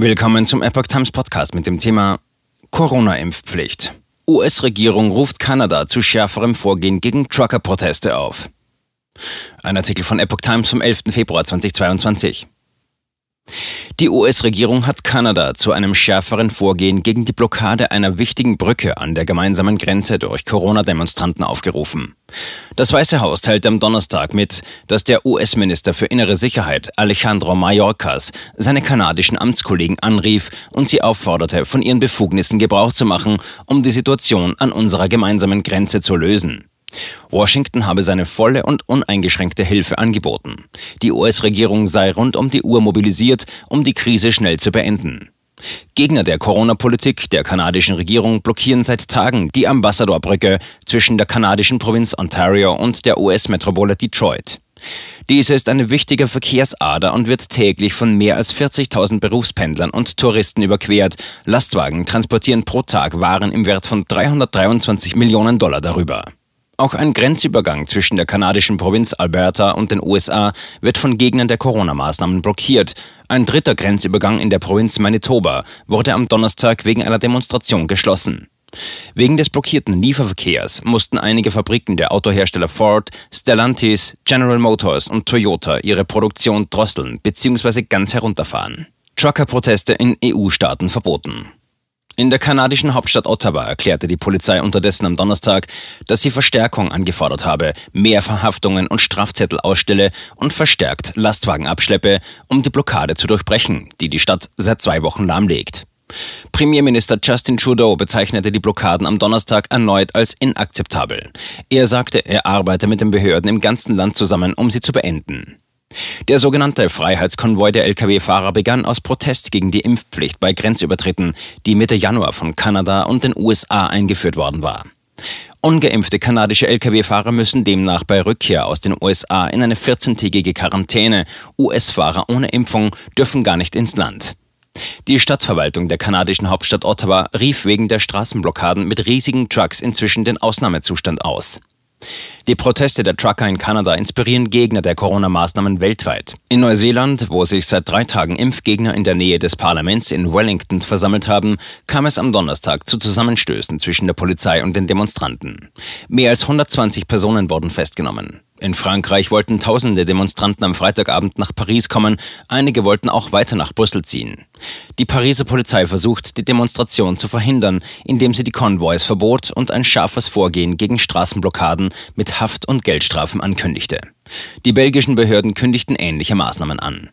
Willkommen zum Epoch Times Podcast mit dem Thema Corona-Impfpflicht. US-Regierung ruft Kanada zu schärferem Vorgehen gegen Trucker-Proteste auf. Ein Artikel von Epoch Times vom 11. Februar 2022. Die US-Regierung hat Kanada zu einem schärferen Vorgehen gegen die Blockade einer wichtigen Brücke an der gemeinsamen Grenze durch Corona-Demonstranten aufgerufen. Das Weiße Haus teilte am Donnerstag mit, dass der US-Minister für innere Sicherheit Alejandro Mayorkas seine kanadischen Amtskollegen anrief und sie aufforderte, von ihren Befugnissen Gebrauch zu machen, um die Situation an unserer gemeinsamen Grenze zu lösen. Washington habe seine volle und uneingeschränkte Hilfe angeboten. Die US-Regierung sei rund um die Uhr mobilisiert, um die Krise schnell zu beenden. Gegner der Corona-Politik der kanadischen Regierung blockieren seit Tagen die Ambassadorbrücke zwischen der kanadischen Provinz Ontario und der US-Metropole Detroit. Diese ist eine wichtige Verkehrsader und wird täglich von mehr als 40.000 Berufspendlern und Touristen überquert. Lastwagen transportieren pro Tag Waren im Wert von 323 Millionen Dollar darüber. Auch ein Grenzübergang zwischen der kanadischen Provinz Alberta und den USA wird von Gegnern der Corona-Maßnahmen blockiert. Ein dritter Grenzübergang in der Provinz Manitoba wurde am Donnerstag wegen einer Demonstration geschlossen. Wegen des blockierten Lieferverkehrs mussten einige Fabriken der Autohersteller Ford, Stellantis, General Motors und Toyota ihre Produktion drosseln bzw. ganz herunterfahren. Trucker-Proteste in EU-Staaten verboten. In der kanadischen Hauptstadt Ottawa erklärte die Polizei unterdessen am Donnerstag, dass sie Verstärkung angefordert habe, mehr Verhaftungen und Strafzettel ausstelle und verstärkt Lastwagen abschleppe, um die Blockade zu durchbrechen, die die Stadt seit zwei Wochen lahmlegt. Premierminister Justin Trudeau bezeichnete die Blockaden am Donnerstag erneut als inakzeptabel. Er sagte, er arbeite mit den Behörden im ganzen Land zusammen, um sie zu beenden. Der sogenannte Freiheitskonvoi der Lkw-Fahrer begann aus Protest gegen die Impfpflicht bei Grenzübertritten, die Mitte Januar von Kanada und den USA eingeführt worden war. Ungeimpfte kanadische Lkw-Fahrer müssen demnach bei Rückkehr aus den USA in eine 14-tägige Quarantäne. US-Fahrer ohne Impfung dürfen gar nicht ins Land. Die Stadtverwaltung der kanadischen Hauptstadt Ottawa rief wegen der Straßenblockaden mit riesigen Trucks inzwischen den Ausnahmezustand aus. Die Proteste der Trucker in Kanada inspirieren Gegner der Corona-Maßnahmen weltweit. In Neuseeland, wo sich seit drei Tagen Impfgegner in der Nähe des Parlaments in Wellington versammelt haben, kam es am Donnerstag zu Zusammenstößen zwischen der Polizei und den Demonstranten. Mehr als 120 Personen wurden festgenommen. In Frankreich wollten tausende Demonstranten am Freitagabend nach Paris kommen, einige wollten auch weiter nach Brüssel ziehen. Die Pariser Polizei versucht, die Demonstration zu verhindern, indem sie die Konvois verbot und ein scharfes Vorgehen gegen Straßenblockaden mit Haft- und Geldstrafen ankündigte. Die belgischen Behörden kündigten ähnliche Maßnahmen an.